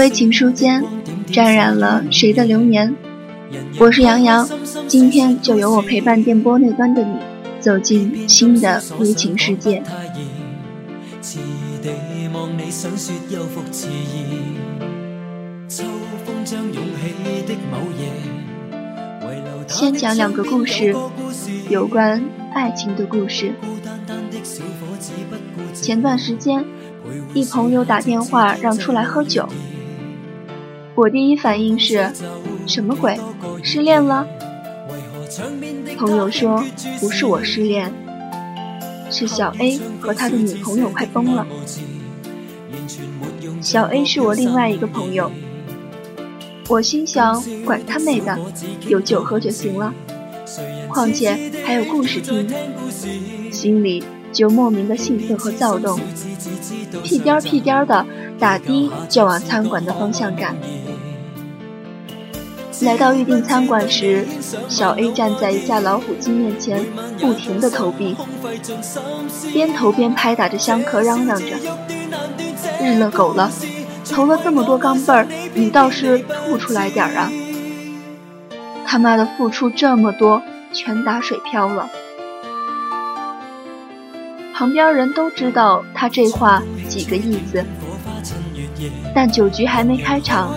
微情书间，沾染了谁的流年？我是杨洋，今天就由我陪伴电波那端的你，走进新的微情世界。先讲两个故事，有关爱情的故事。前段时间，一朋友打电话让出来喝酒。我第一反应是，什么鬼？失恋了？朋友说不是我失恋，是小 A 和他的女朋友快崩了。小 A 是我另外一个朋友，我心想管他妹的，有酒喝就行了，况且还有故事听，心里就莫名的兴奋和躁动，屁颠儿屁颠儿的打的就往餐馆的方向赶。来到预定餐馆时，小 A 站在一架老虎机面前，不停地投币，边投边拍打着香客，嚷嚷着：“日了狗了，投了这么多钢镚儿，你倒是吐出来点儿啊！他妈的，付出这么多，全打水漂了。”旁边人都知道他这话几个意思，但酒局还没开场，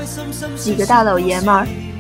几个大老爷们儿。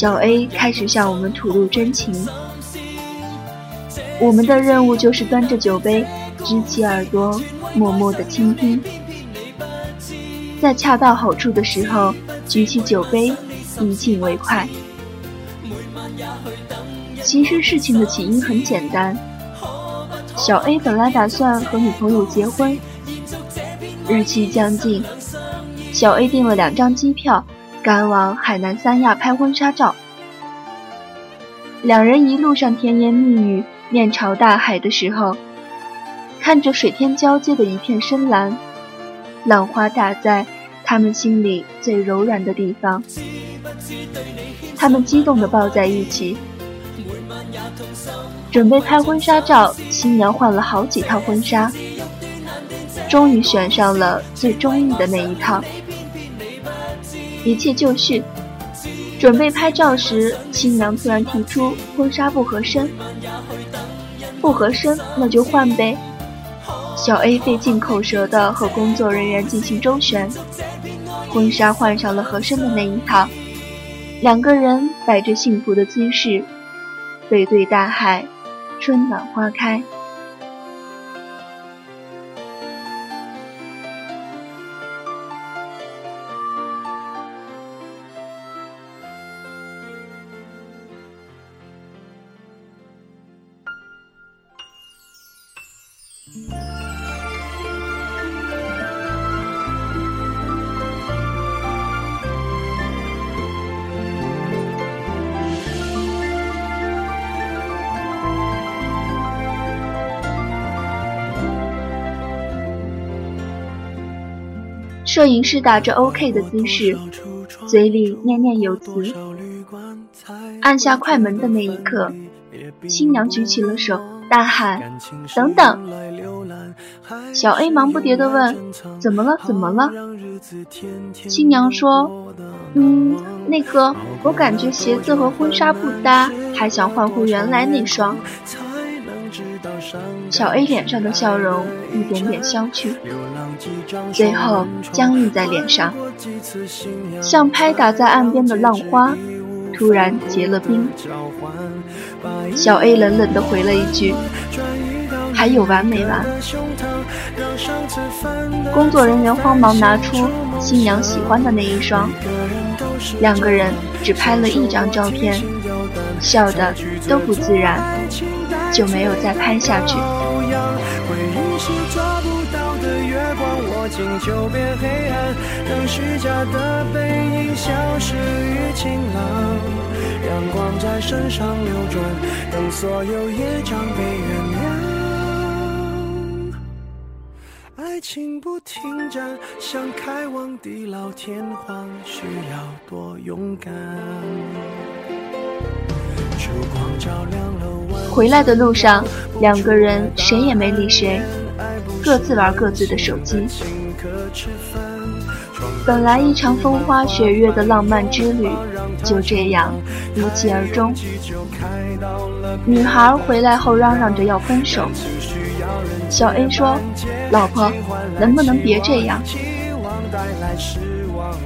小 A 开始向我们吐露真情，我们的任务就是端着酒杯，支起耳朵，默默的倾听，在恰到好处的时候举起酒杯，以尽为快。其实事情的起因很简单，小 A 本来打算和女朋友结婚，日期将近，小 A 订了两张机票。赶往海南三亚拍婚纱照，两人一路上甜言蜜语、面朝大海的时候，看着水天交接的一片深蓝，浪花打在他们心里最柔软的地方，他们激动地抱在一起，准备拍婚纱照。新娘换了好几套婚纱，终于选上了最中意的那一套。一切就绪，准备拍照时，新娘突然提出婚纱不合身。不合身，那就换呗。小 A 费尽口舌的和工作人员进行周旋，婚纱换上了合身的那一套，两个人摆着幸福的姿势，背对大海，春暖花开。摄影师打着 OK 的姿势，嘴里念念有词。按下快门的那一刻，新娘举起了手，大喊：“等等！”小 A 忙不迭地问：“怎么了？怎么了？”新娘说：“嗯，那个，我感觉鞋子和婚纱不搭，还想换回原来那双。”小 A 脸上的笑容一点点消去，最后僵硬在脸上，像拍打在岸边的浪花，突然结了冰。小 A 冷冷地回了一句：“还有完没完？”工作人员慌忙拿出新娘喜欢的那一双，两个人只拍了一张照片，笑得都不自然，就没有再拍下去。了回忆是抓不到的月光握紧就变黑暗等虚假的背影消失于晴朗阳光在身上流转等所有业障被原谅。爱情不停站想开往地老天荒需要多勇敢。烛光照亮了回来的路上，两个人谁也没理谁，各自玩各自的手机。本来一场风花雪月的浪漫之旅，就这样无疾而终。女孩回来后嚷嚷着要分手，小 A 说：“老婆，能不能别这样？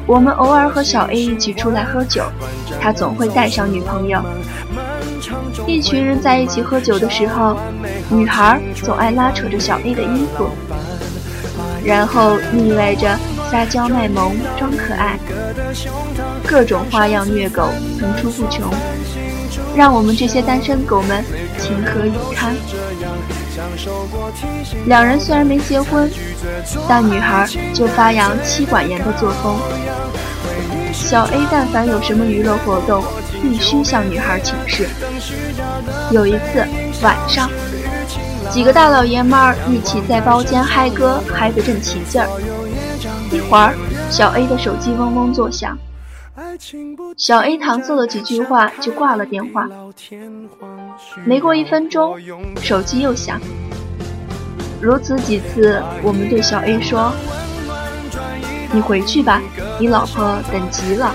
我们偶尔和小 A 一起出来喝酒，他总会带上女朋友。一群人在一起喝酒的时候，女孩总爱拉扯着小 A 的衣服，然后腻歪着。”撒娇卖萌，装可爱，各种花样虐狗层出不穷，让我们这些单身狗们情何以堪？两人虽然没结婚，但女孩就发扬妻管严的作风。小 A 但凡有什么娱乐活动，必须向女孩请示。有一次晚上，几个大老爷们儿一起在包间嗨歌，嗨得正起劲儿。一会儿，小 A 的手机嗡嗡作响，小 A 搪塞了几句话就挂了电话。没过一分钟，手机又响，如此几次，我们对小 A 说：“你回去吧，你老婆等急了。”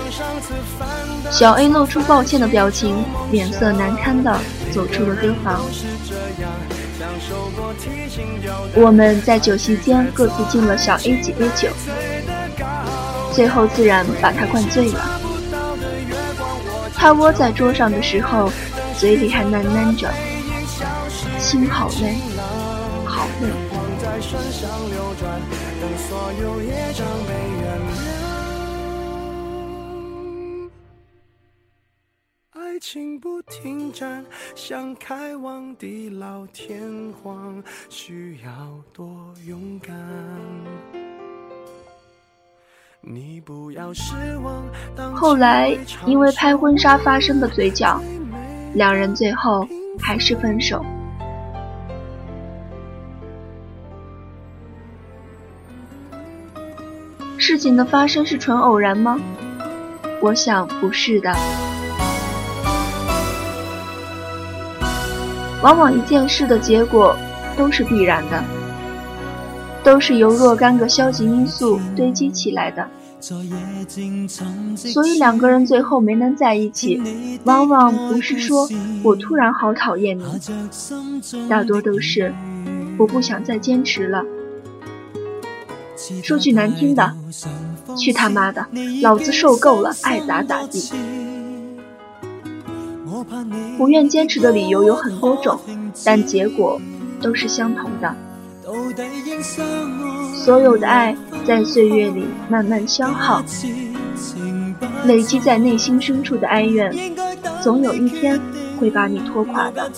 小 A 露出抱歉的表情，脸色难堪的走出了歌房。我们在酒席间各自敬了小 A 几杯酒，最后自然把他灌醉了。他窝在桌上的时候，嘴里还喃喃着：“心好累，好累。”情不停站，想开往地老天荒，需要多勇敢。你不要失望。后来因为拍婚纱发生的嘴角，两人最后还是分手。事情的发生是纯偶然吗？我想不是的。往往一件事的结果都是必然的，都是由若干个消极因素堆积起来的。所以两个人最后没能在一起，往往不是说我突然好讨厌你，大多都是我不想再坚持了。说句难听的，去他妈的，老子受够了，爱咋咋地。不愿坚持的理由有很多种，但结果都是相同的。所有的爱在岁月里慢慢消耗，累积在内心深处的哀怨，总有一天会把你拖垮的。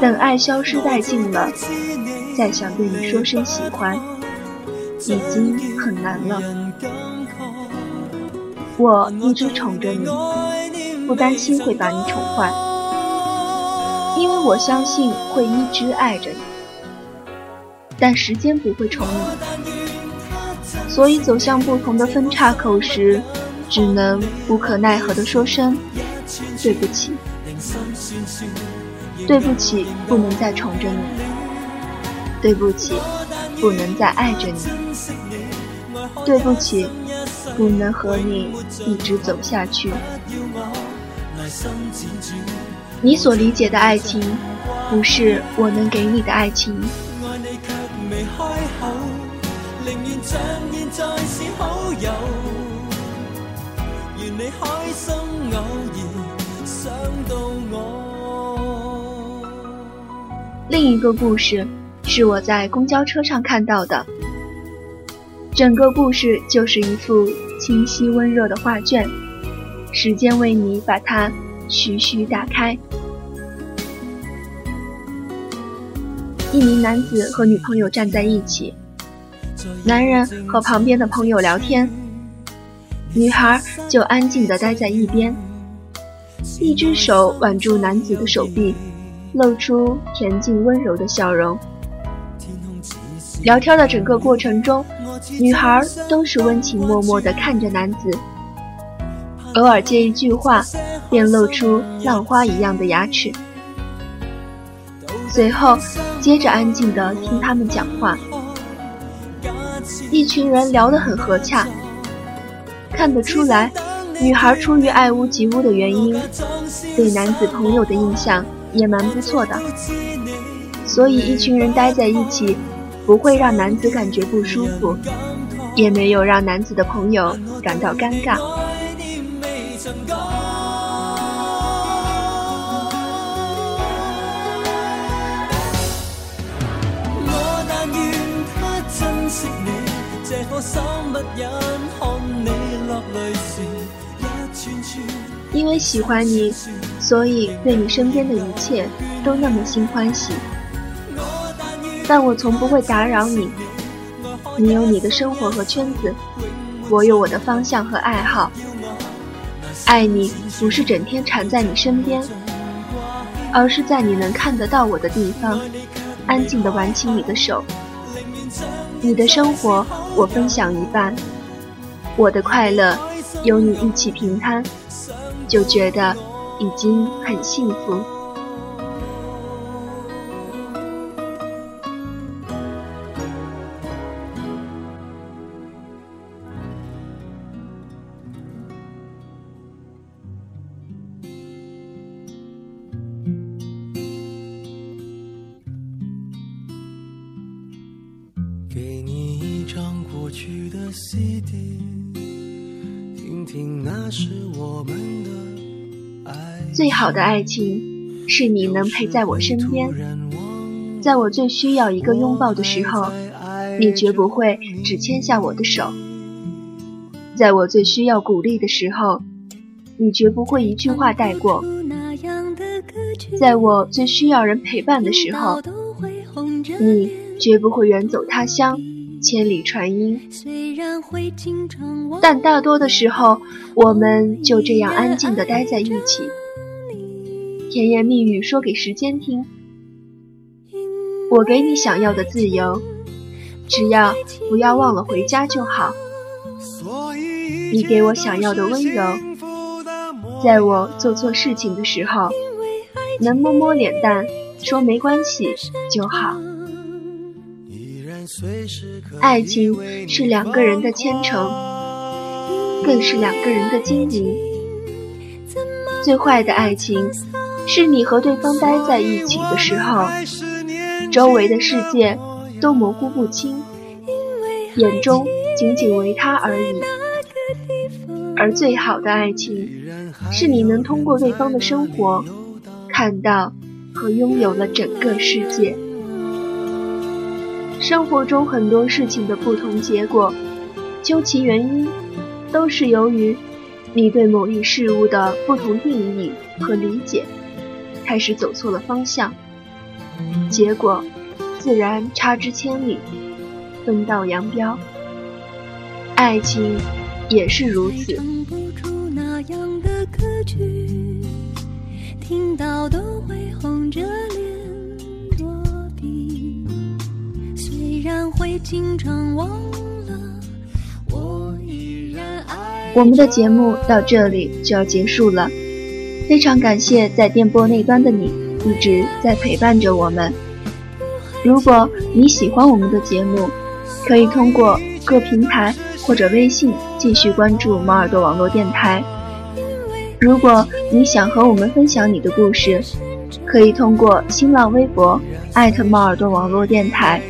等爱消失殆尽了，再想对你说声喜欢，已经很难了。我一直宠着你。不担心会把你宠坏，因为我相信会一直爱着你。但时间不会宠你，所以走向不同的分岔口时，只能无可奈何地说声对不起。对不起，不能再宠着你。对不起，不能再爱着你。对不起，不能和你一直走下去。你所理解的爱情，不是我能给你的爱情。另一个故事是我在公交车上看到的，整个故事就是一幅清晰温热的画卷，时间为你把它徐徐打开。一名男子和女朋友站在一起，男人和旁边的朋友聊天，女孩就安静地待在一边，一只手挽住男子的手臂。露出恬静温柔的笑容。聊天的整个过程中，女孩都是温情脉脉地看着男子，偶尔接一句话，便露出浪花一样的牙齿。随后，接着安静地听他们讲话。一群人聊得很和洽，看得出来，女孩出于爱屋及乌的原因，对男子朋友的印象。也蛮不错的，所以一群人待在一起，不会让男子感觉不舒服，也没有让男子的朋友感到尴尬。因为喜欢你。所以，对你身边的一切都那么心欢喜，但我从不会打扰你。你有你的生活和圈子，我有我的方向和爱好。爱你不是整天缠在你身边，而是在你能看得到我的地方，安静地挽起你的手。你的生活我分享一半，我的快乐有你一起平摊，就觉得。已经很幸福。最好的爱情，是你能陪在我身边，在我最需要一个拥抱的时候，你绝不会只牵下我的手；在我最需要鼓励的时候，你绝不会一句话带过；在我最需要人陪伴的时候，你绝不会远走他乡，千里传音。但大多的时候，我们就这样安静地待在一起。甜言蜜语说给时间听，我给你想要的自由，只要不要忘了回家就好。你给我想要的温柔，在我做错事情的时候，能摸摸脸蛋说没关系就好。爱情是两个人的牵成，更是两个人的经营。最坏的爱情。是你和对方待在一起的时候，周围的世界都模糊不清，眼中仅仅为他而已。而最好的爱情，是你能通过对方的生活，看到和拥有了整个世界。生活中很多事情的不同结果，究其原因，都是由于你对某一事物的不同定义和理解。开始走错了方向，结果自然差之千里，分道扬镳。爱情也是如此。听到都会红着脸我们的节目到这里就要结束了，非常感谢在电波那端的你一直在陪伴着我们。如果你喜欢我们的节目，可以通过各平台或者微信继续关注猫耳朵网络电台。如果你想和我们分享你的故事，可以通过新浪微博艾特猫耳朵网络电台，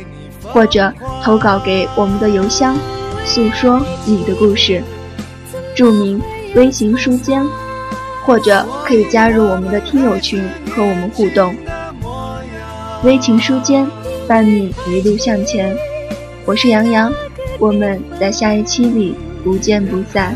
或者投稿给我们的邮箱，诉说你的故事。注明微型书间，或者可以加入我们的听友群和我们互动。微情书间伴你一路向前，我是杨洋，我们在下一期里不见不散。